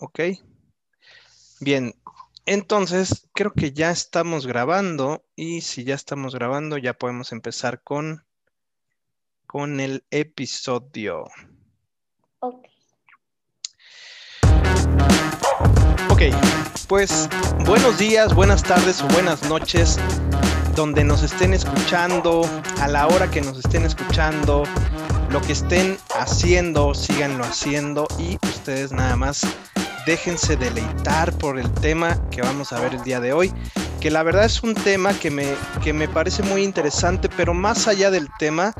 Ok. Bien, entonces creo que ya estamos grabando y si ya estamos grabando ya podemos empezar con, con el episodio. Ok. Ok, pues buenos días, buenas tardes o buenas noches, donde nos estén escuchando, a la hora que nos estén escuchando, lo que estén haciendo, síganlo haciendo y ustedes nada más déjense deleitar por el tema que vamos a ver el día de hoy, que la verdad es un tema que me, que me parece muy interesante, pero más allá del tema,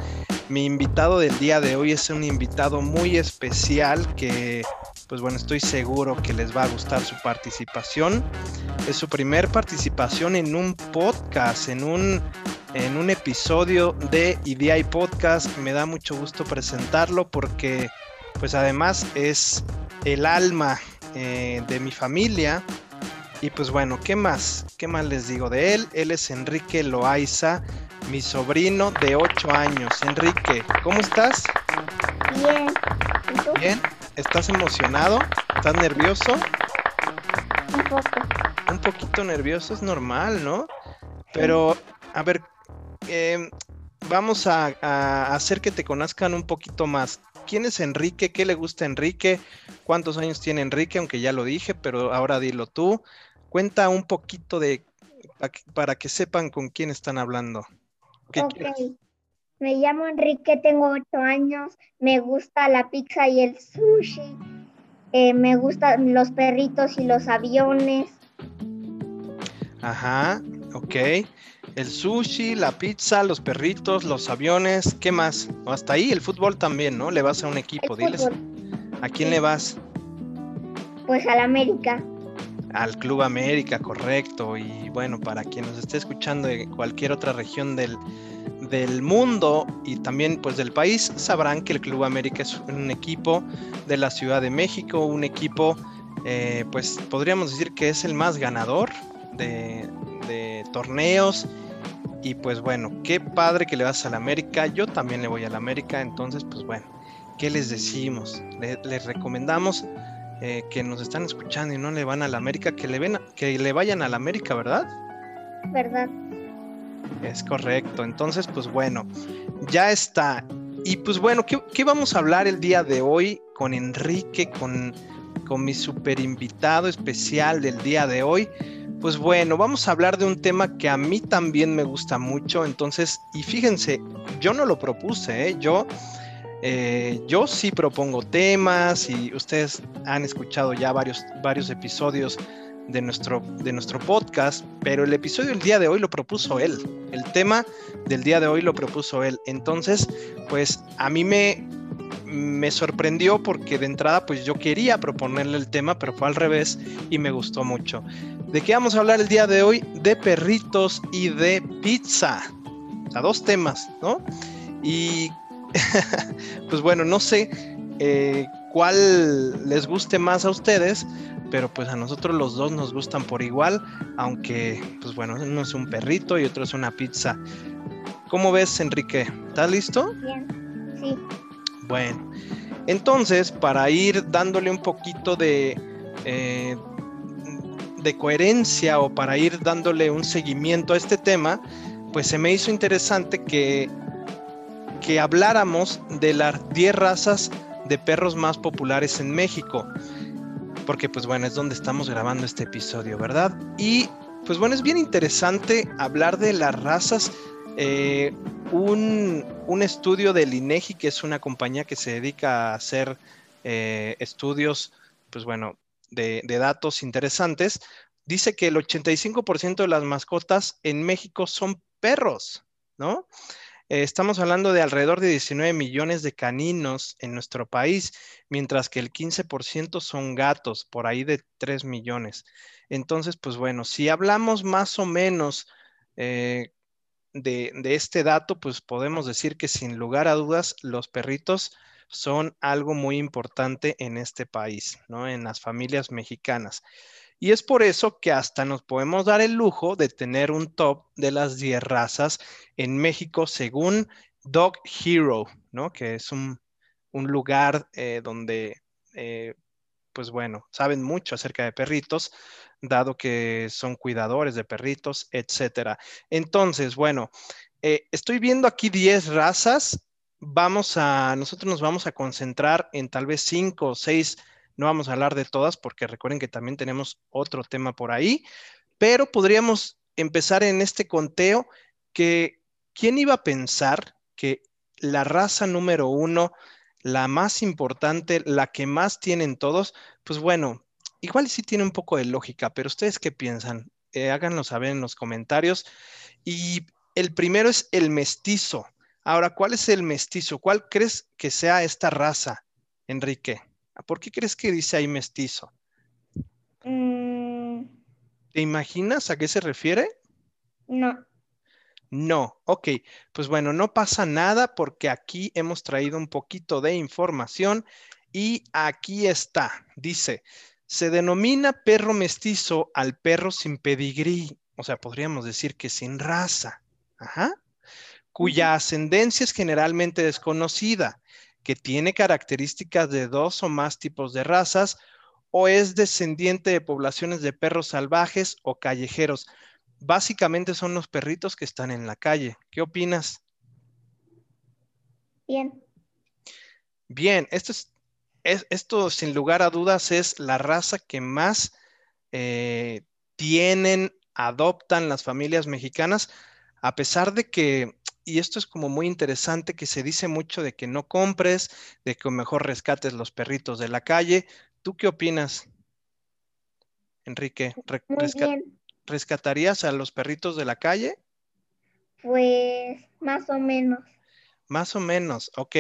mi invitado del día de hoy es un invitado muy especial que, pues bueno, estoy seguro que les va a gustar su participación. Es su primer participación en un podcast, en un, en un episodio de IDI Podcast. Me da mucho gusto presentarlo porque, pues además es el alma eh, de mi familia. Y pues bueno, ¿qué más? ¿Qué más les digo de él? Él es Enrique Loaiza, mi sobrino de 8 años. Enrique, ¿cómo estás? Bien. ¿Y tú? Bien. ¿Estás emocionado? ¿Estás nervioso? Un poco. Un poquito nervioso, es normal, ¿no? Pero, a ver, eh, vamos a, a hacer que te conozcan un poquito más. ¿Quién es Enrique? ¿Qué le gusta a Enrique? ¿Cuántos años tiene Enrique? Aunque ya lo dije, pero ahora dilo tú. Cuenta un poquito de para que sepan con quién están hablando. ¿Qué Ok. quieres? Me llamo Enrique, tengo ocho años. Me gusta la pizza y el sushi. Eh, me gustan los perritos y los aviones. Ajá, ok. El sushi, la pizza, los perritos, los aviones, ¿qué más? O hasta ahí, el fútbol también, ¿no? Le vas a un equipo, El diles. fútbol. ¿A quién le vas? Pues al América. Al Club América, correcto. Y bueno, para quien nos esté escuchando de cualquier otra región del, del mundo y también pues del país, sabrán que el Club América es un equipo de la Ciudad de México, un equipo, eh, pues podríamos decir que es el más ganador de, de torneos. Y pues bueno, qué padre que le vas al América. Yo también le voy al América, entonces pues bueno, ¿qué les decimos? Le- les recomendamos eh, que nos están escuchando y no le van a la América, que le, ven, que le vayan a la América, ¿verdad? ¿Verdad? Es correcto. Entonces, pues bueno, ya está. Y pues bueno, ¿qué, qué vamos a hablar el día de hoy con Enrique, con, con mi super invitado especial del día de hoy? Pues bueno, vamos a hablar de un tema que a mí también me gusta mucho. Entonces, y fíjense, yo no lo propuse, ¿eh? yo eh, yo sí propongo temas y ustedes han escuchado ya varios, varios episodios de nuestro, de nuestro podcast, pero el episodio del día de hoy lo propuso él. El tema del día de hoy lo propuso él. Entonces, pues a mí me, me sorprendió porque de entrada pues yo quería proponerle el tema, pero fue al revés y me gustó mucho. ¿De qué vamos a hablar el día de hoy? De perritos y de pizza. O sea, dos temas, ¿no? Y pues bueno, no sé eh, cuál les guste más a ustedes, pero pues a nosotros los dos nos gustan por igual, aunque pues bueno, uno es un perrito y otro es una pizza. ¿Cómo ves, Enrique? ¿Estás listo? Bien. Sí. Bueno, entonces para ir dándole un poquito de, eh, de coherencia o para ir dándole un seguimiento a este tema, pues se me hizo interesante que, que habláramos de las 10 razas de perros más populares en México, porque pues bueno, es donde estamos grabando este episodio, ¿verdad? Y pues bueno, es bien interesante hablar de las razas. eh, un, un estudio del INEGI, que es una compañía que se dedica a hacer eh, estudios, pues bueno, de, de datos interesantes, dice que el 85% de las mascotas en México son perros, ¿no? Eh, estamos hablando de alrededor de 19 millones de caninos en nuestro país, mientras que el 15% son gatos, por ahí de 3 millones. Entonces, pues bueno, si hablamos más o menos eh, de, de este dato, pues podemos decir que sin lugar a dudas los perritos son algo muy importante en este país, ¿no? En las familias mexicanas. Y es por eso que hasta nos podemos dar el lujo de tener un top de las 10 razas en México según Dog Hero, ¿no? Que es un, un lugar eh, donde eh, pues bueno, saben mucho acerca de perritos, dado que son cuidadores de perritos, etcétera. Entonces, bueno, eh, estoy viendo aquí 10 razas. Vamos a, nosotros nos vamos a concentrar en tal vez 5 o 6. No vamos a hablar de todas porque recuerden que también tenemos otro tema por ahí, pero podríamos empezar en este conteo que, ¿quién iba a pensar que la raza número uno, la más importante, la que más tienen todos, pues bueno, igual sí tiene un poco de lógica, pero ustedes qué piensan? Eh, háganlo saber en los comentarios. Y el primero es el mestizo. Ahora, ¿cuál es el mestizo? ¿Cuál crees que sea esta raza, Enrique? ¿Por qué crees que dice ahí mestizo? Mm. ¿Te imaginas a qué se refiere? No. No, ok, pues bueno, no pasa nada porque aquí hemos traído un poquito de información y aquí está, dice, se denomina perro mestizo al perro sin pedigrí, o sea, podríamos decir que sin raza, ajá, cuya ascendencia es generalmente desconocida, que tiene características de dos o más tipos de razas o es descendiente de poblaciones de perros salvajes o callejeros básicamente son los perritos que están en la calle. ¿Qué opinas? Bien. Bien, esto, es, esto sin lugar a dudas es la raza que más eh, tienen, adoptan las familias mexicanas, a pesar de que, y esto es como muy interesante, que se dice mucho de que no compres, de que mejor rescates los perritos de la calle. ¿Tú qué opinas, Enrique? Muy bien. ¿Rescatarías a los perritos de la calle? Pues más o menos. Más o menos, ok.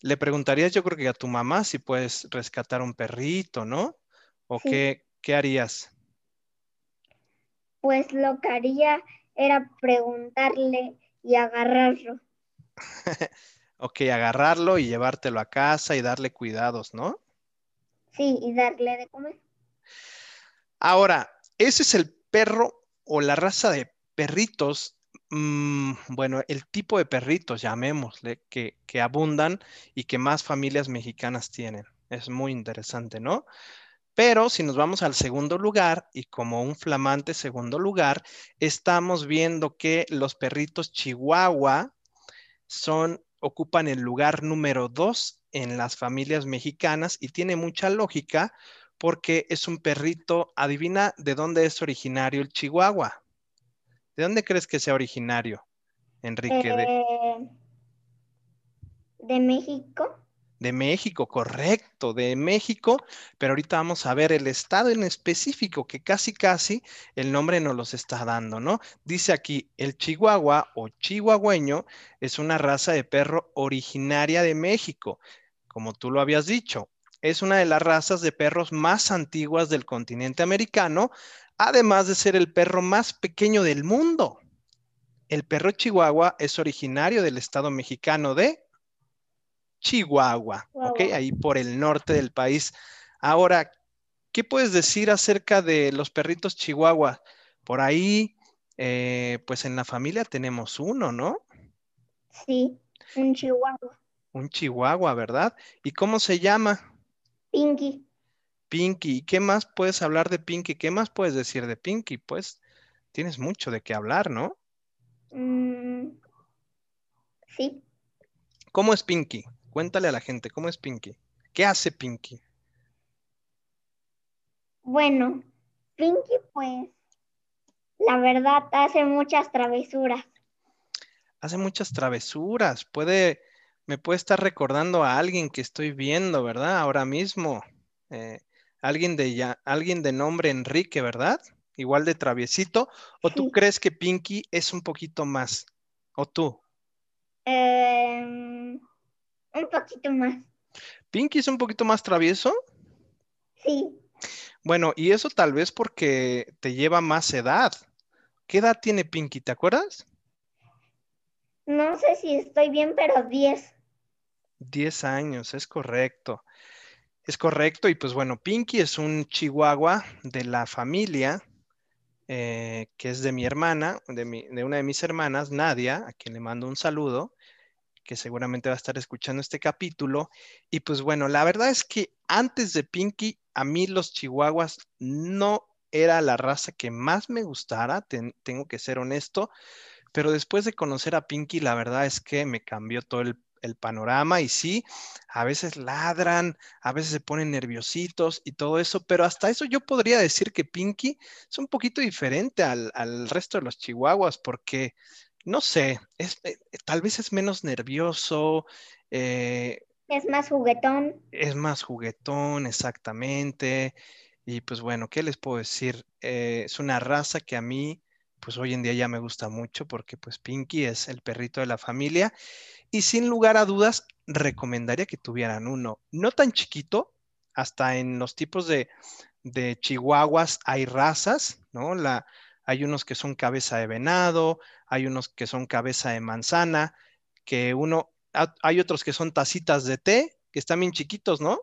Le preguntarías yo creo que a tu mamá si puedes rescatar un perrito, ¿no? ¿O qué, qué harías? Pues lo que haría era preguntarle y agarrarlo. ok, agarrarlo y llevártelo a casa y darle cuidados, ¿no? Sí, y darle de comer. Ahora, ese es el perro o la raza de perritos, mm, bueno, el tipo de perritos, llamémosle, que, que abundan y que más familias mexicanas tienen. Es muy interesante, ¿no? Pero si nos vamos al segundo lugar y como un flamante segundo lugar, estamos viendo que los perritos chihuahua son, ocupan el lugar número dos en las familias mexicanas y tiene mucha lógica porque es un perrito. Adivina de dónde es originario el chihuahua. ¿De dónde crees que sea originario, Enrique? de, de México. De México, correcto, de México, pero ahorita vamos a ver el estado en específico que casi casi el nombre nos los está dando, ¿no? Dice aquí, el chihuahua o chihuahueño es una raza de perro originaria de México, como tú lo habías dicho, es una de las razas de perros más antiguas del continente americano, además de ser el perro más pequeño del mundo. El perro chihuahua es originario del estado mexicano de Chihuahua, ¿ok? Ahí por el norte del país. Ahora, ¿qué puedes decir acerca de los perritos chihuahua? Por ahí, eh, pues en la familia tenemos uno, ¿no? Sí, un chihuahua. Un chihuahua, ¿verdad? ¿Y cómo se llama? Pinky. Pinky. ¿Qué más puedes hablar de Pinky? ¿Qué más puedes decir de Pinky? Pues tienes mucho de qué hablar, ¿no? Mm, sí. ¿Cómo es Pinky? Cuéntale a la gente, ¿cómo es Pinky? ¿Qué hace Pinky? Bueno, Pinky pues, la verdad, hace muchas travesuras. Hace muchas travesuras. Puede me puede estar recordando a alguien que estoy viendo, ¿verdad? Ahora mismo. Eh, alguien, de ya, alguien de nombre Enrique, ¿verdad? Igual de traviesito. ¿O tú crees que Pinky es un poquito más? ¿O tú? Em, un poquito más. ¿Pinky es un poquito más travieso? Sí. Bueno, y eso tal vez porque te lleva más edad. ¿Qué edad tiene Pinky? ¿Te acuerdas? No sé si estoy bien, pero 10. 10 años, es correcto. Es correcto. Y pues bueno, Pinky es un chihuahua de la familia eh, que es de mi hermana, de, una de mis hermanas, Nadia, a quien le mando un saludo. Que seguramente va a estar escuchando este capítulo. Y pues bueno, la verdad es que antes de Pinky, a mí los chihuahuas no era la raza que más me gustara, tengo que ser honesto, pero después de conocer a Pinky, la verdad es que me cambió todo el, panorama y sí, a veces ladran, a veces se ponen nerviositos y todo eso, pero hasta eso yo podría decir que Pinky es un poquito diferente al, resto de los chihuahuas porque, no sé, es, eh, tal vez es menos nervioso. Eh, es más juguetón. Es más juguetón, exactamente. Y pues bueno, ¿qué les puedo decir? Eh, es una raza que a mí, pues hoy en día ya me gusta mucho porque pues Pinky es el perrito de la familia y sin lugar a dudas recomendaría que tuvieran uno, no tan chiquito, hasta en los tipos de, de chihuahuas hay razas, ¿no? La, hay unos que son cabeza de venado, hay unos que son cabeza de manzana, que uno, hay otros que son tacitas de té, que están bien chiquitos, ¿no?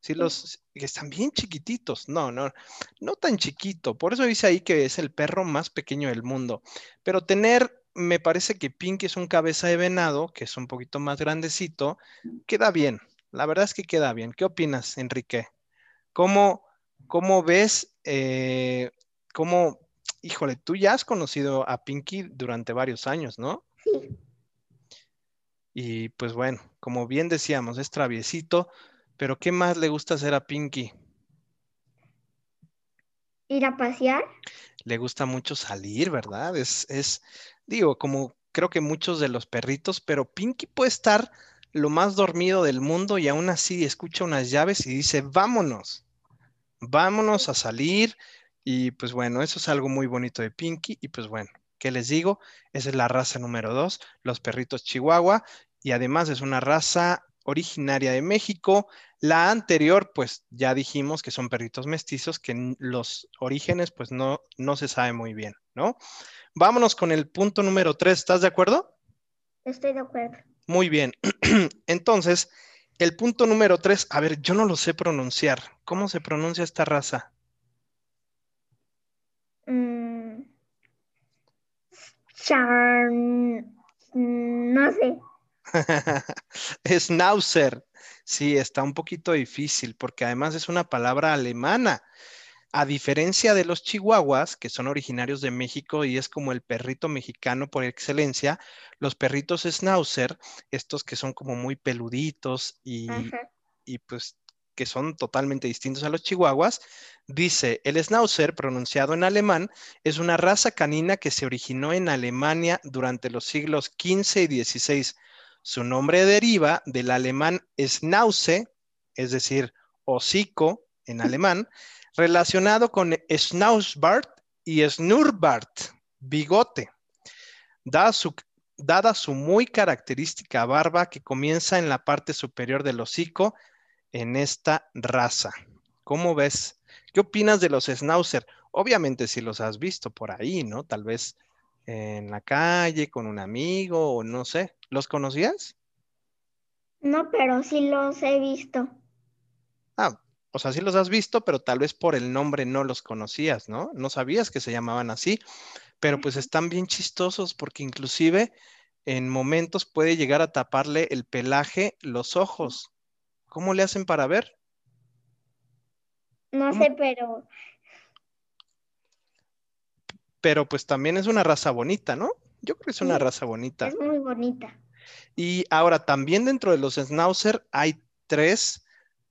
Sí, los que están bien chiquititos. No, no, no tan chiquito. Por eso dice ahí que es el perro más pequeño del mundo. Pero tener, me parece que Pinky es un cabeza de venado, que es un poquito más grandecito, queda bien. La verdad es que queda bien. ¿Qué opinas, Enrique? ¿Cómo, cómo ves, eh, cómo, híjole, tú ya has conocido a Pinky durante varios años, ¿no? Sí. Y pues bueno, como bien decíamos, es traviesito, pero ¿qué más le gusta hacer a Pinky? Ir a pasear. Le gusta mucho salir, ¿verdad? Es, es, digo, como creo que muchos de los perritos, pero Pinky puede estar lo más dormido del mundo y aún así escucha unas llaves y dice, vámonos, vámonos a salir. Y pues bueno, eso es algo muy bonito de Pinky. Y pues bueno, ¿qué les digo? Esa es la raza número dos, los perritos Chihuahua. Y además es una raza originaria de México. La anterior, pues ya dijimos que son perritos mestizos, que los orígenes, pues no, no se sabe muy bien, ¿no? Vámonos con el punto número tres, ¿estás de acuerdo? Estoy de acuerdo. Muy bien. Entonces, el punto número tres, a ver, yo no lo sé pronunciar. ¿Cómo se pronuncia esta raza? No sé. Schnauzer. Sí, está un poquito difícil porque además es una palabra alemana. A diferencia de los chihuahuas, que son originarios de México y es como el perrito mexicano por excelencia, los perritos schnauzer, estos que son como muy peluditos y, y pues que son totalmente distintos a los chihuahuas, dice, el schnauzer, pronunciado en alemán, es una raza canina que se originó en Alemania durante los siglos XV y XVI su nombre deriva del alemán Schnauze, es decir, hocico en alemán, relacionado con Schnauzbart y Schnurrbart, bigote. Dada su, dada su muy característica barba que comienza en la parte superior del hocico en esta raza. ¿Cómo ves? ¿Qué opinas de los Schnauzer? Obviamente si los has visto por ahí, ¿no? Tal vez en la calle con un amigo o no sé. ¿Los conocías? No, pero sí los he visto. Ah, o sea, sí los has visto, pero tal vez por el nombre no los conocías, ¿no? No sabías que se llamaban así, pero pues están bien chistosos porque inclusive en momentos puede llegar a taparle el pelaje los ojos. ¿Cómo le hacen para ver? No sé, pero pero pues también es una raza bonita, ¿no? Yo creo que es una raza bonita. Es muy bonita. Y ahora también dentro de los schnauzer hay tres,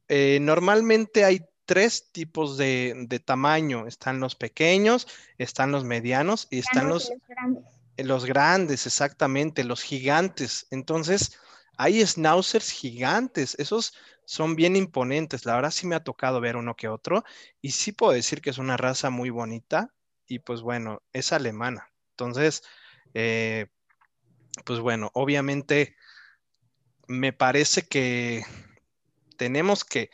eh, normalmente hay tres tipos de, tamaño. Están los pequeños, están los medianos y están los, los grandes. Eh, los grandes, exactamente, los gigantes. Entonces, hay schnauzers gigantes, esos son bien imponentes. La verdad sí me ha tocado ver uno que otro y sí puedo decir que es una raza muy bonita y pues bueno, es alemana. Entonces, eh, pues bueno, obviamente me parece que tenemos que,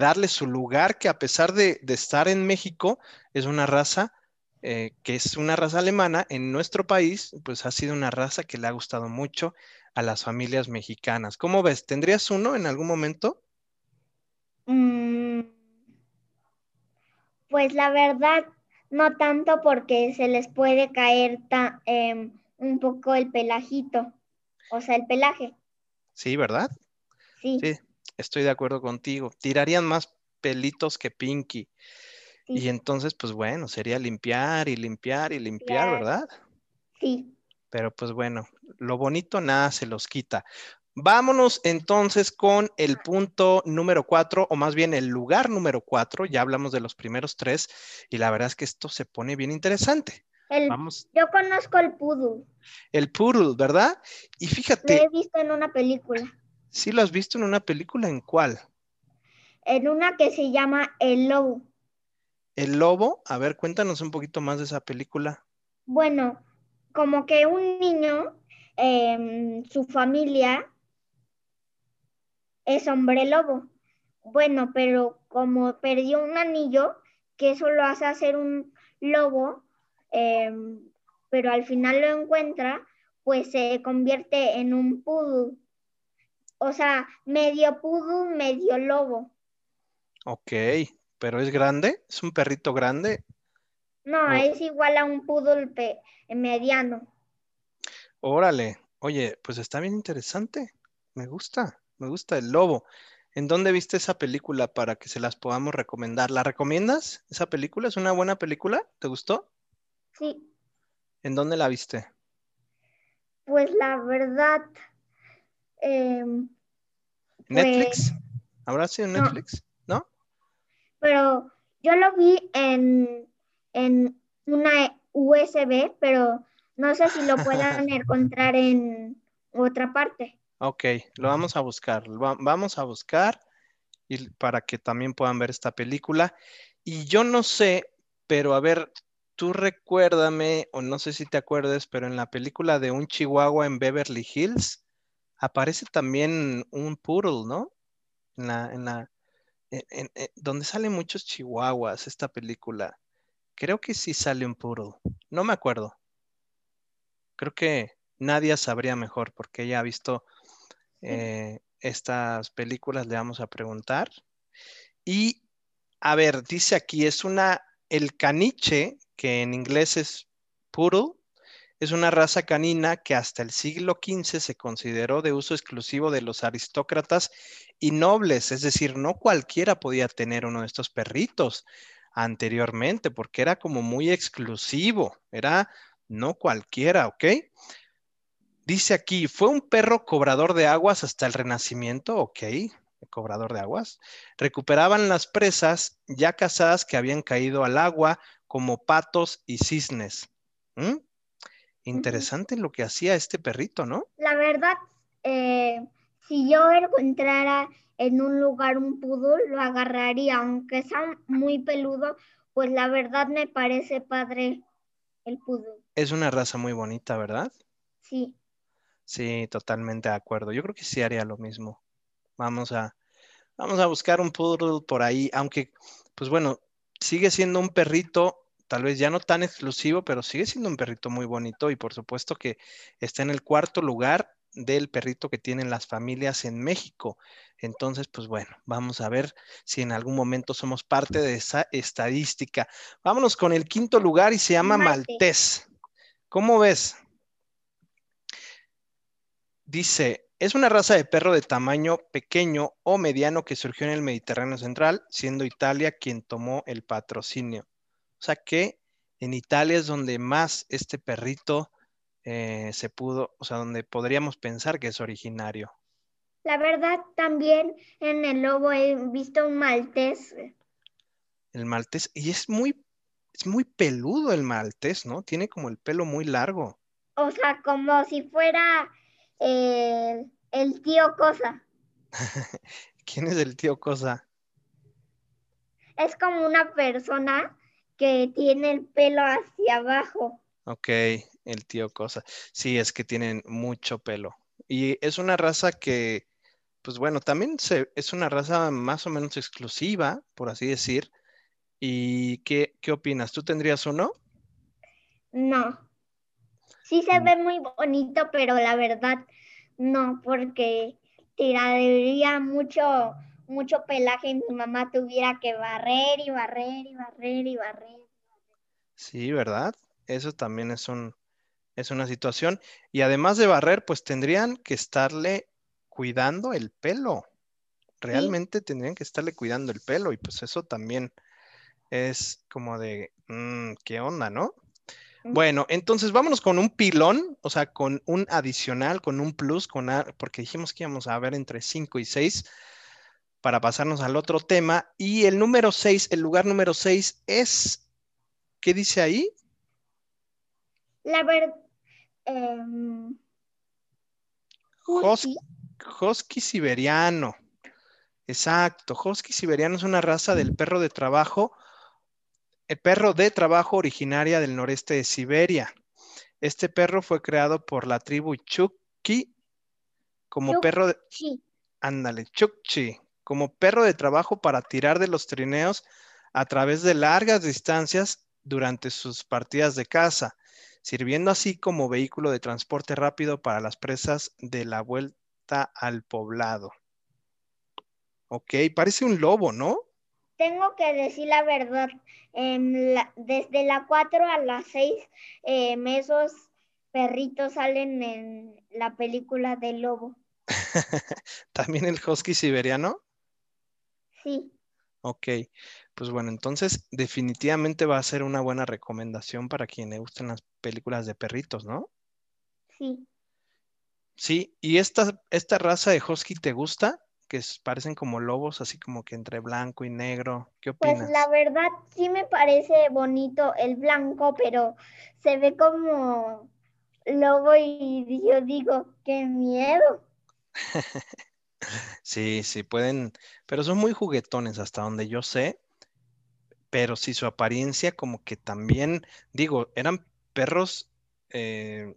darle su lugar, que a pesar de, estar en México, es una raza eh, que es una raza alemana, en nuestro país, pues ha sido una raza que le ha gustado mucho a las familias mexicanas. ¿Cómo ves? ¿Tendrías uno en algún momento? Mm, pues la verdad, no tanto porque se les puede caer em, un poco el pelajito. O sea, el pelaje. Sí, ¿verdad? Sí. Sí, estoy de acuerdo contigo. Tirarían más pelitos que Pinky. Sí. Y entonces, pues bueno, sería limpiar y limpiar y limpiar, Limpiar. ¿verdad? Sí. Pero pues bueno, lo bonito nada se los quita. Vámonos entonces con el punto número cuatro, o más bien el lugar número cuatro. Ya hablamos de los primeros tres y la verdad es que esto se pone bien interesante. El, Vamos, yo conozco el poodle. el poodle, ¿verdad? Y Lo fíjate, he visto en una película. si lo has visto en una película, ¿en cuál? En una que se llama El Lobo. El lobo. A ver, cuéntanos un poquito más de esa película. Bueno, como que un niño, em, su familia es hombre lobo. Bueno, pero como perdió un anillo, que eso lo hace hacer un lobo, em, pero al final lo encuentra, pues se convierte en un poodle. O sea, medio poodle, medio lobo. Ok, pero es grande, es un perrito grande. No, Oh. es igual a un poodle pe- mediano. Órale, oye, pues está bien interesante. Me gusta, me gusta el lobo. ¿En dónde viste esa película para que se las podamos recomendar? ¿La recomiendas? ¿Esa película es una buena película? ¿Te gustó? Sí, ¿En dónde la viste? pues la verdad, em, ¿Netflix? ¿Habrá sido no. Netflix? ¿No? pero yo lo vi en, en una USB, pero no sé si lo puedan encontrar en otra parte. Ok, lo vamos a buscar. lo vamos a buscar y para que también puedan ver esta película. Y yo no sé, pero a ver, tú recuérdame, o no sé si te acuerdes, pero en la película de un chihuahua en Beverly Hills aparece también un poodle, ¿no? En la, en la, en- en- en- donde salen muchos chihuahuas, esta película. Creo que sí sale un poodle. No me acuerdo. Creo que Nadia sabría mejor porque ella ha visto eh, estas películas, le vamos a preguntar. Y a ver, dice aquí, es una, el caniche, que en inglés es poodle, es una raza canina que hasta el siglo XV se consideró de uso exclusivo de los aristócratas y nobles, es decir, no cualquiera podía tener uno de estos perritos anteriormente, porque era como muy exclusivo, era no cualquiera, ¿ok? Dice aquí, fue un perro cobrador de aguas hasta el Renacimiento, ok, cobrador de aguas. Recuperaban las presas ya cazadas que habían caído al agua, como patos y cisnes. ¿Mm? Interesante lo que hacía este perrito, ¿no? La verdad, eh, si yo encontrara en un lugar un poodle, lo agarraría, aunque sea muy peludo, pues la verdad me parece padre el poodle. Es una raza muy bonita, ¿verdad? Sí, Sí, totalmente de acuerdo. Yo creo que sí haría lo mismo. Vamos a, vamos a buscar un poodle por ahí, aunque, pues bueno, sigue siendo un perrito, tal vez ya no tan exclusivo, pero sigue siendo un perrito muy bonito y por supuesto que está en el cuarto lugar del perrito que tienen las familias en México. Entonces, pues bueno, vamos a ver si en algún momento somos parte de esa estadística. Vámonos con el quinto lugar y se llama Maltés. ¿Cómo ves? Dice, es una raza de perro de tamaño pequeño o mediano que surgió en el Mediterráneo central, siendo Italia quien tomó el patrocinio. O sea que en Italia es donde más este perrito eh, se pudo, o sea, donde podríamos pensar que es originario. la verdad también en el lobo he visto un maltés. El maltés, y es muy, es muy peludo el maltés, ¿no? Tiene como el pelo muy largo. O sea, como si fuera eh, el tío Cosa. ¿Quién es el tío Cosa? Es como una persona que tiene el pelo hacia abajo. Ok, el tío Cosa. Sí, es que tienen mucho pelo. Y es una raza que, pues bueno, también se, es una raza más o menos exclusiva, por así decir. ¿Y qué, qué opinas? ¿Tú tendrías uno? No. Sí se Mm. ve muy bonito, pero la verdad no, porque tiraría mucho, mucho pelaje y mi mamá tuviera que barrer y barrer y barrer y barrer. Sí, ¿verdad? Eso también es un, es una situación. Y además de barrer, pues tendrían que estarle cuidando el pelo. Realmente tendrían que estarle cuidando el pelo y pues eso también es como de, mm, ¿qué onda, no? Bueno, entonces vámonos con un pilón, o sea, con un adicional, con un plus, con porque dijimos que íbamos a ver entre 5 y 6 para pasarnos al otro tema. Y el número 6, el lugar número 6 es, ¿qué dice ahí? La verdad, husky siberiano. Exacto, Husky siberiano es una raza del perro de trabajo el perro de trabajo originaria del noreste de Siberia. Este perro fue creado por la tribu Chukchi como perro de... Ándale, Chukchi, como perro de trabajo para tirar de los trineos a través de largas distancias durante sus partidas de caza, sirviendo así como vehículo de transporte rápido para las presas de la vuelta al poblado. Ok, parece un lobo, ¿no? tengo que decir la verdad, desde la 4 a las 6 em, esos perritos salen en la película del lobo. ¿También el husky siberiano? Sí. Ok, pues bueno, entonces definitivamente va a ser una buena recomendación para quien le gusten las películas de perritos, ¿no? Sí. Sí, ¿y esta, esta raza de husky te gusta? que parecen como lobos, así como que entre blanco y negro. ¿Qué pues, opinas? Pues la verdad sí me parece bonito el blanco, pero se ve como lobo y yo digo, qué miedo. sí, sí, pueden, pero son muy juguetones hasta donde yo sé, pero sí su apariencia como que también, digo, eran perros eh,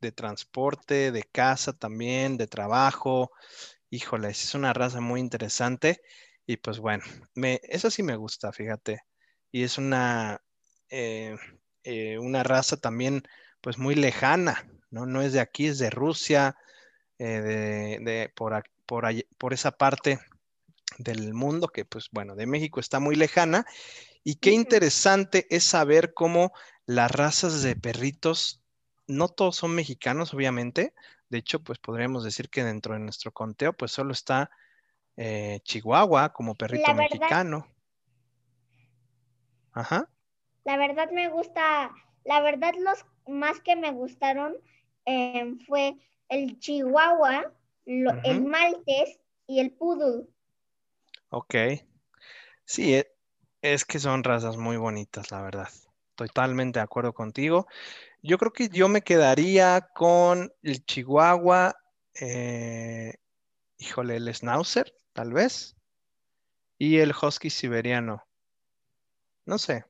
de transporte, de casa también, de trabajo, Híjole, es una raza muy interesante y pues bueno, me, eso sí me gusta, fíjate. Y es una, eh, eh, una raza también pues muy lejana, ¿no? No es de aquí, es de Rusia, eh, de, por, por, por esa parte del mundo que pues bueno, de México está muy lejana. Y qué interesante es saber cómo las razas de perritos, no todos son mexicanos, obviamente, de hecho, pues podríamos decir que dentro de nuestro conteo, pues solo está eh, Chihuahua como perrito mexicano. Ajá. La verdad me gusta, la verdad los más que me gustaron em, fue el Chihuahua, el Maltés y el Poodle. Ok. Sí, e, es que son razas muy bonitas, la verdad. Totalmente de acuerdo contigo. Yo creo que yo me quedaría con el Chihuahua, eh, híjole, el Schnauzer, tal vez, y el Husky siberiano. No sé.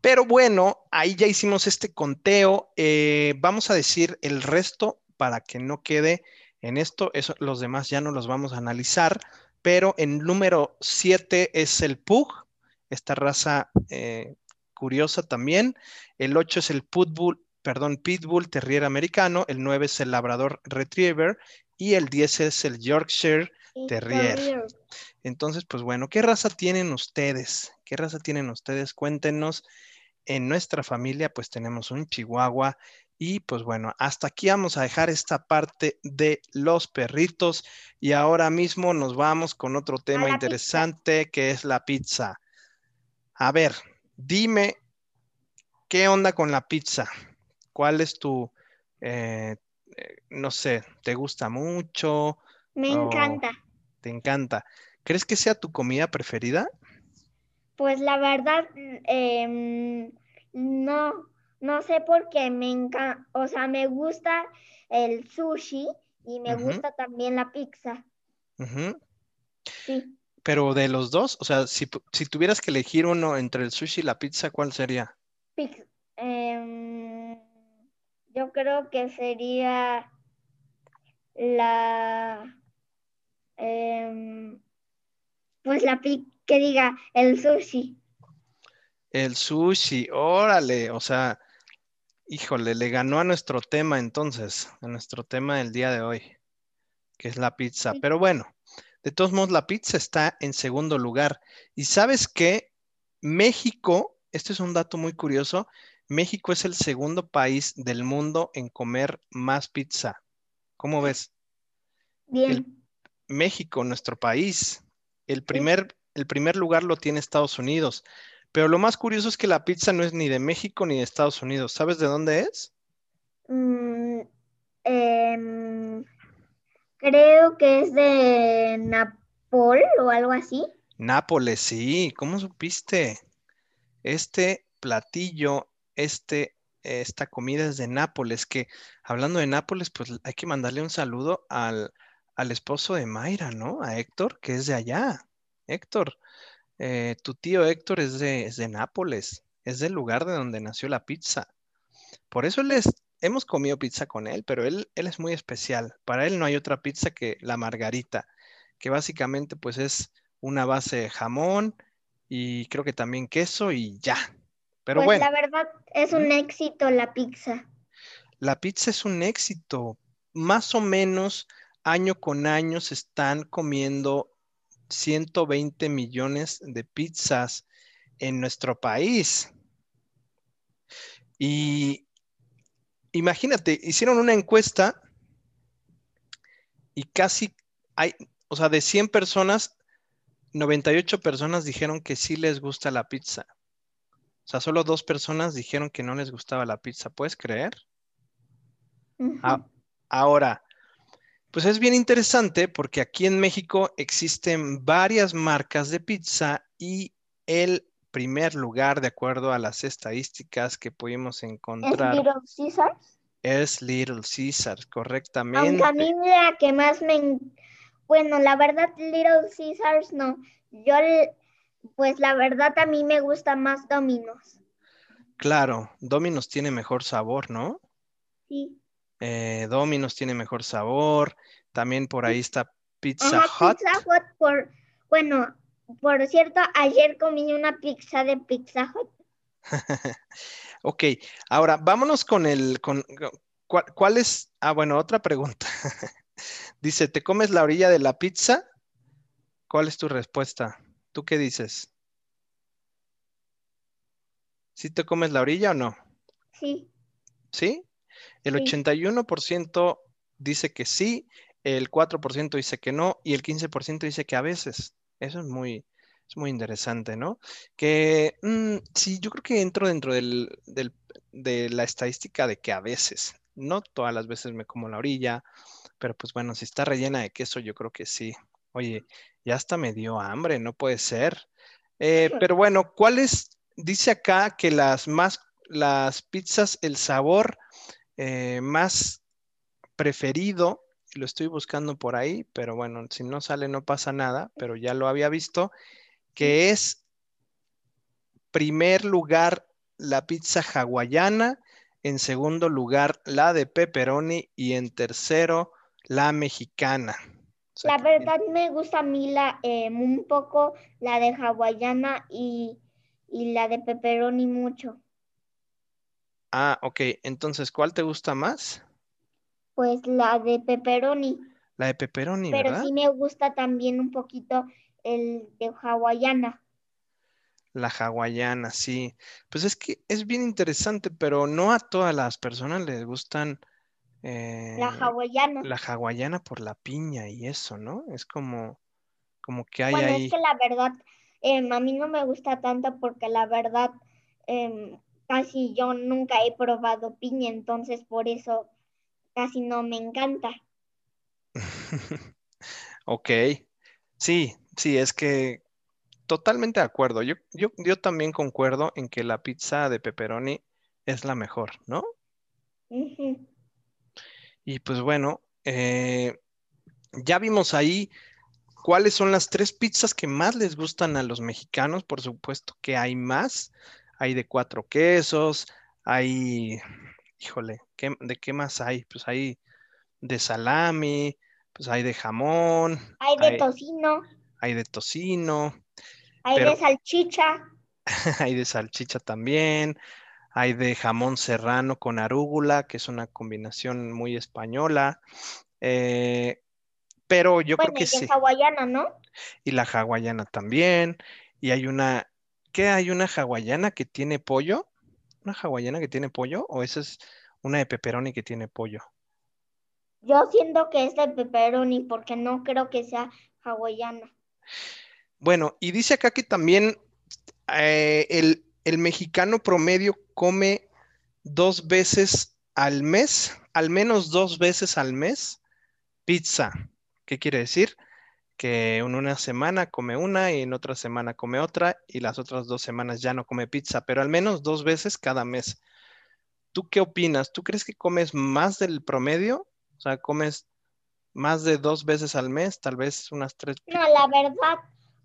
Pero bueno, ahí ya hicimos este conteo. Eh, vamos a decir el resto para que no quede en esto. Eso, los demás ya no los vamos a analizar. Pero en número 7 es el Pug, esta raza eh, curiosa también. El 8 es el Pitbull, perdón, Pitbull Terrier americano. El 9 es el Labrador Retriever. Y el 10 es el Yorkshire Terrier. Entonces, pues bueno, ¿qué raza tienen ustedes? ¿Qué raza tienen ustedes? Cuéntenos. En nuestra familia, pues tenemos un Chihuahua. Y pues bueno, hasta aquí vamos a dejar esta parte de los perritos. Y ahora mismo nos vamos con otro tema interesante que es la pizza. A ver, Dime, ¿qué onda con la pizza? ¿Cuál es tu, eh, eh, no sé, te gusta mucho? Me encanta. ¿Te encanta? ¿Crees que sea tu comida preferida? Pues la verdad, em, no, no sé por qué me encanta, o sea, me gusta el sushi y me gusta también la pizza. Sí. Pero de los dos, o sea, si, tuvieras que elegir uno entre el sushi y la pizza, ¿cuál sería? Em, yo creo que sería la, em, pues la pizza, que diga, el sushi. El sushi, órale, o sea, híjole, le ganó a nuestro tema entonces, a nuestro tema del día de hoy, que es la pizza. Pero bueno, de todos modos, la pizza está en segundo lugar. Y sabes qué? México, este es un dato muy curioso, México es el segundo país del mundo en comer más pizza. ¿Cómo ves? Bien. México, nuestro país. El primer, el primer lugar lo tiene Estados Unidos. Pero lo más curioso es que la pizza no es ni de México ni de Estados Unidos. ¿Sabes de dónde es? Mm, em, creo que es de Napol o algo así. Nápoles, sí. ¿Cómo supiste? Este platillo, este, esta comida es de Nápoles, que hablando de Nápoles, pues hay que mandarle un saludo al, al esposo de Mayra, ¿no? A Héctor, que es de allá. Héctor, eh, tu tío Héctor es de, es de Nápoles, es del lugar de donde nació la pizza. Por eso les hemos comido pizza con él, pero él, él es muy especial. Para él no hay otra pizza que la margarita, que básicamente pues es una base de jamón y creo que también queso y ya. Pero Pues bueno, la verdad es un éxito la pizza. la pizza es un éxito. Más o menos año con año se están comiendo 120 millones de pizzas en nuestro país. Y imagínate, hicieron una encuesta y casi hay, o sea, de 100 personas, 98 personas dijeron que sí les gusta la pizza. O sea, solo dos personas dijeron que no les gustaba la pizza. ¿Puedes creer? Ah, Ahora, pues es bien interesante porque aquí en México existen varias marcas de pizza y el primer lugar, de acuerdo a las estadísticas que pudimos ¿Es encontrar, Little Caesars? es Little Caesars, Aunque a correctamente. mí la que más me... en- Bueno, la verdad, Little Caesars no. Yo, pues la verdad, a mí me gusta más Domino's. Claro, Domino's tiene mejor sabor, ¿no? Sí. Eh, Domino's tiene mejor sabor. También por ahí está Pizza Ajá, Hut. Pizza Hut por... Bueno, por cierto, ayer comí una pizza de Pizza Hut. Ok, ahora vámonos con el, con, ¿cuál, cuál es? Ah, bueno, otra pregunta. Dice, ¿te comes la orilla de la pizza? ¿Cuál es tu respuesta? ¿Tú qué dices? ¿Sí te comes la orilla o no? Sí. ¿Sí? El Sí. 81% dice que sí, el 4% dice que no y el 15% dice que a veces. Eso es muy, es muy interesante, ¿no? Que mm, sí, yo creo que entro dentro del, del- de la estadística de que a veces, no todas las veces me como la orilla, pero pues bueno, si está rellena de queso, yo creo que sí. Oye, ya hasta me dio hambre, no puede ser. Eh, pero bueno, ¿cuáles? Dice acá que las más, las pizzas, el sabor eh, más preferido, lo estoy buscando por ahí, pero bueno, si no sale no pasa nada, pero ya lo había visto, que es primer lugar la pizza hawaiana, en segundo lugar la de pepperoni y en tercero la mexicana. O sea La verdad me gusta a mí la, eh, un poco la de hawaiana y, y la de pepperoni mucho. Ah, ok, entonces, ¿cuál te gusta más? Pues la de pepperoni, La de pepperoni, pero ¿verdad? sí me gusta también un poquito el de hawaiana. La hawaiana, sí. Pues es que es bien interesante, pero no a todas las personas les gustan eh, La hawaiana. la hawaiana por la piña y eso, ¿no? Es como, como que hay Bueno, ahí. es que la verdad, em, a mí no me gusta tanto porque la verdad, em, casi yo nunca he probado piña, entonces por eso casi no me encanta. Ok, sí, sí, es que totalmente de acuerdo. Yo, yo, yo también concuerdo en que la pizza de pepperoni es la mejor, ¿no? Y pues bueno, eh, ya vimos ahí cuáles son las tres pizzas que más les gustan a los mexicanos. Por supuesto que hay más. Hay de cuatro quesos, hay, híjole, ¿qué- ¿de qué más hay? Pues hay de salami, pues hay de jamón, Hay de hay, tocino, hay de tocino, hay pero de salchicha. hay de salchicha también, hay de jamón serrano con arúgula, que es una combinación muy española. eh, pero yo creo que y sí. hawaiana, ¿no? Y la hawaiana también. Y hay una, ¿qué hay una hawaiana que tiene pollo? Una hawaiana que tiene pollo o esa es una de pepperoni que tiene pollo? Yo siento que es de pepperoni porque no creo que sea hawaiana. Bueno, y dice acá que también eh, el, el mexicano promedio come dos veces al mes, al menos dos veces al mes, pizza. ¿Qué quiere decir? Que en una semana come una y en otra semana come otra y las otras dos semanas ya no come pizza, pero al menos dos veces cada mes. ¿Tú qué opinas? ¿Tú crees que comes más del promedio? O sea, comes más de dos veces al mes, tal vez unas tres. No, la verdad,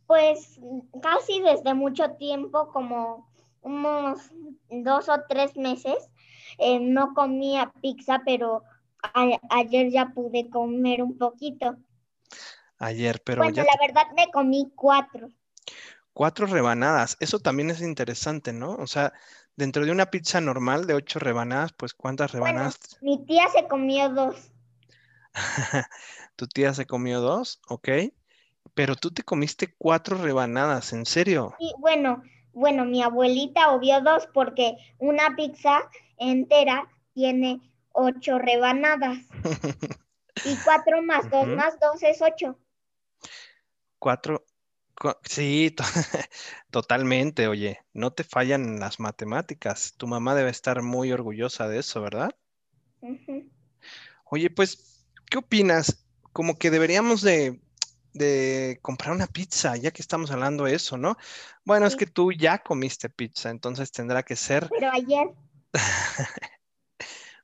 pues casi desde mucho tiempo, como unos dos o tres meses, eh, no comía pizza, pero ayer ya pude comer un poquito. Ayer, pero Bueno, ya la verdad me comí cuatro. cuatro rebanadas. Eso también es interesante, ¿no? O sea, dentro de una pizza normal de ocho rebanadas, pues ¿cuántas Bueno, rebanadas? mi tía se comió dos. Tu tía se comió dos, ok. Pero tú te comiste cuatro rebanadas, ¿en serio? Bueno, bueno, mi abuelita obvió dos porque una pizza entera tiene ocho rebanadas. Y cuatro más dos más dos es ocho. Cuatro. cu- Sí, to- totalmente, oye, no te fallan las matemáticas. Tu mamá debe estar muy orgullosa de eso, ¿verdad? Oye, pues, ¿qué opinas? Como que deberíamos de, de comprar una pizza, ya que estamos hablando de eso, ¿no? Bueno, es que tú ya comiste pizza, entonces tendrá que ser Pero ayer,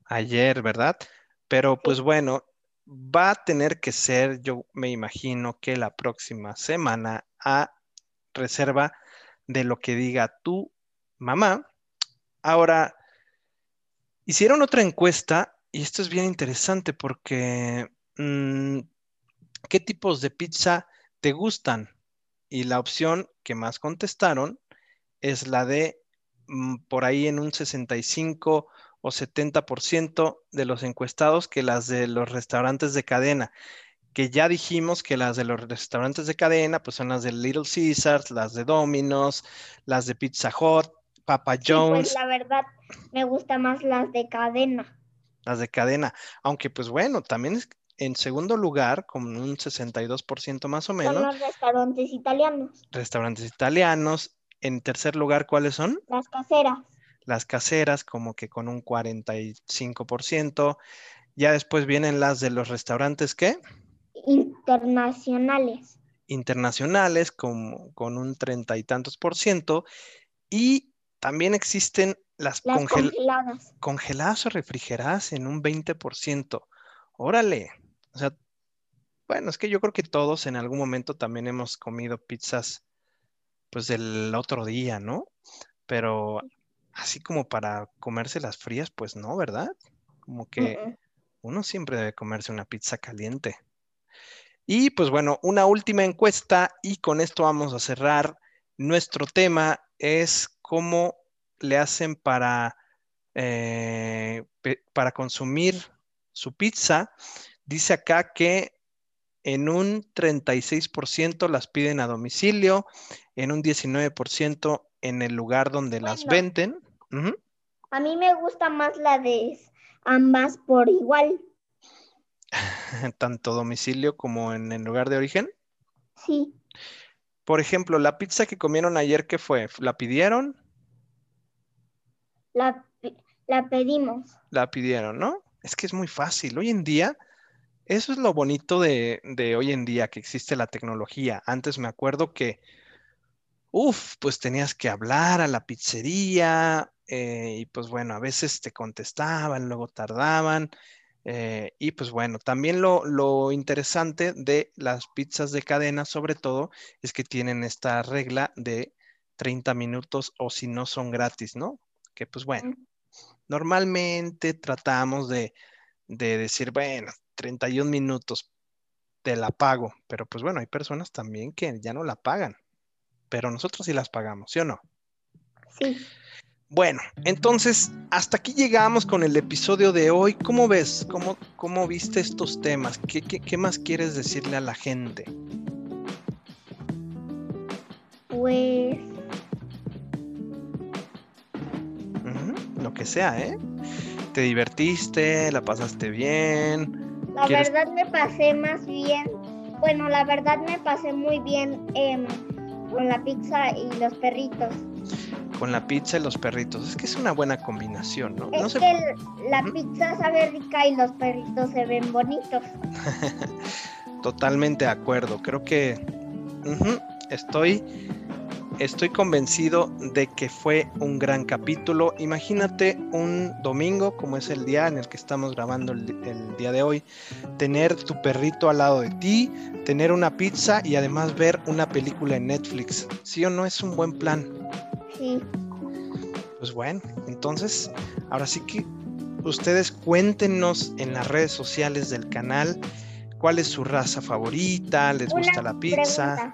ayer, ¿verdad? Pero pues bueno, va a tener que ser, yo me imagino que la próxima semana a reserva de lo que diga tu mamá. Ahora, hicieron otra encuesta y esto es bien interesante porque mm, ¿qué tipos de pizza te gustan? Y la opción que más contestaron es la de mm, por ahí en un 65 o 70% de los encuestados que las de los restaurantes de cadena, que ya dijimos que las de los restaurantes de cadena pues son las de Little Caesars, las de Domino's, las de Pizza Hut, Papa sí, pues la verdad me gusta más las de cadena. las de cadena, aunque pues bueno, también es en segundo lugar, con un 62% más o Son menos, los restaurantes italianos, restaurantes italianos. En tercer lugar, ¿cuáles son? las caseras. Las caseras como que con un 45%. Ya después vienen las de los restaurantes ¿qué? internacionales. internacionales como, con un treinta y tantos por ciento. Y también existen las, Las congel- congeladas. congeladas o refrigeradas en un 20%. Órale. O sea, bueno, es que yo creo que todos en algún momento también hemos comido pizzas pues del otro día, ¿no? Pero así como para comérselas frías, pues no, ¿verdad? Como que uno siempre debe comerse una pizza caliente. Y pues bueno, una última encuesta y con esto vamos a cerrar. Nuestro tema es cómo le hacen para, eh, para consumir su pizza. Dice acá que en un 36% las piden a domicilio, en un 19% en el lugar donde las venden. A mí me gusta más la de ambas por igual. Tanto domicilio como en el lugar de origen. Sí, Por ejemplo, la pizza que comieron ayer, ¿qué fue? ¿La pidieron? la, la pedimos. La pidieron, ¿no? Es que es muy fácil. Hoy en día, eso es lo bonito de, de hoy en día, que existe la tecnología. Antes me acuerdo que, uff, pues tenías que hablar a la pizzería eh, y pues bueno, a veces te contestaban, luego tardaban. eh, y pues bueno, también lo, lo interesante de las pizzas de cadena, sobre todo, es que tienen esta regla de 30 minutos o si no son gratis, ¿no? Que pues bueno. Normalmente tratamos de, de decir, bueno, 31 minutos te la pago, pero pues bueno, hay personas también que ya no la pagan, pero nosotros sí las pagamos, ¿sí o no? Sí, Bueno, entonces hasta aquí llegamos con el episodio de hoy. ¿Cómo ves? ¿Cómo, cómo viste estos temas? ¿Qué, qué, qué más quieres decirle a la gente? pues lo que sea, ¿eh? ¿Te divertiste? ¿La pasaste bien? La verdad me pasé más bien, bueno, la verdad me pasé muy bien em, con la pizza y los perritos. Con la pizza y los perritos. Es que es una buena combinación, ¿no? Es que la pizza sabe rica y los perritos se ven bonitos. Totalmente de acuerdo. Creo que estoy estoy convencido de que fue un gran capítulo. Imagínate un domingo, como es el día en el que estamos grabando el, día de hoy, tener tu perrito al lado de ti, tener una pizza y además ver una película en Netflix. ¿Sí o no es un buen plan? Sí. Pues bueno, entonces, ahora sí que ustedes cuéntenos en las redes sociales del canal cuál es su raza favorita, les gusta la pizza.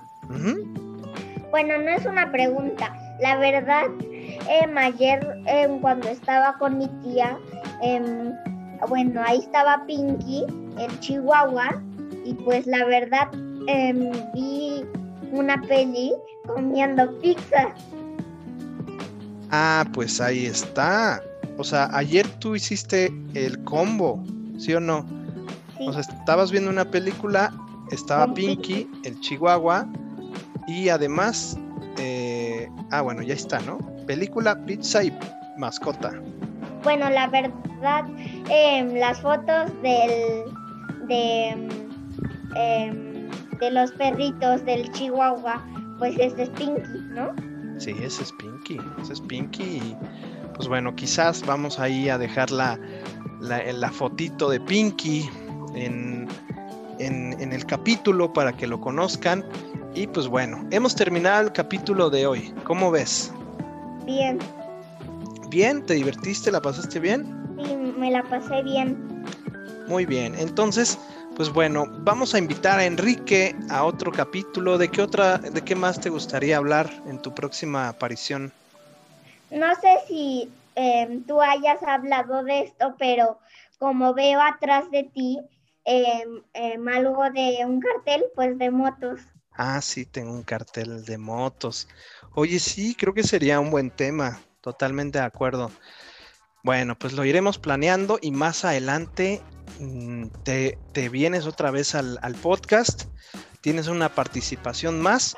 Bueno, no es una pregunta. La verdad, em, ayer em, cuando estaba con mi tía, em, bueno, ahí estaba Pinky, el chihuahua, y pues la verdad vi una peli comiendo pizza. Ah, pues ahí está. O sea, ayer tú hiciste el combo, ¿sí o no? O sea, estabas viendo una película, estaba Pinky, el chihuahua, y además, eh, ah, bueno, ya está, ¿no? Película, pizza y mascota. Bueno, la verdad, em, las fotos del, de, em, de los perritos del Chihuahua, pues ese es Pinky, ¿no? Sí, ese es Pinky, ese es Pinky. Y pues bueno, quizás vamos ahí a dejar la, la, fotito de Pinky en, en el capítulo para que lo conozcan. Y pues bueno, hemos terminado el capítulo de hoy. ¿Cómo ves? Bien. ¿Bien? ¿Te divertiste? ¿La pasaste bien? Sí, me la pasé bien. Muy bien. Entonces, pues bueno, vamos a invitar a Enrique a otro capítulo. ¿De qué otra, de qué más te gustaría hablar en tu próxima aparición? No sé si em, tú hayas hablado de esto, pero como veo atrás de ti em, em, algo de un cartel, pues de motos. Ah, sí, tengo un cartel de motos. Oye, sí, creo que sería un buen tema. Totalmente de acuerdo. Bueno, pues lo iremos planeando y más adelante mm, te, vienes otra vez al, al podcast. Tienes una participación más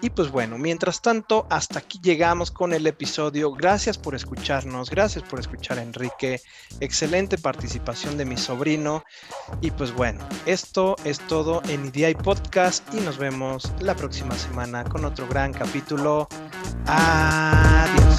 y pues bueno, mientras tanto, hasta aquí llegamos con el episodio. Gracias por escucharnos, gracias por escuchar a Enrique. Excelente participación de mi sobrino. Y pues bueno, esto es todo en IDI Podcast y nos vemos la próxima semana con otro gran capítulo. Adiós.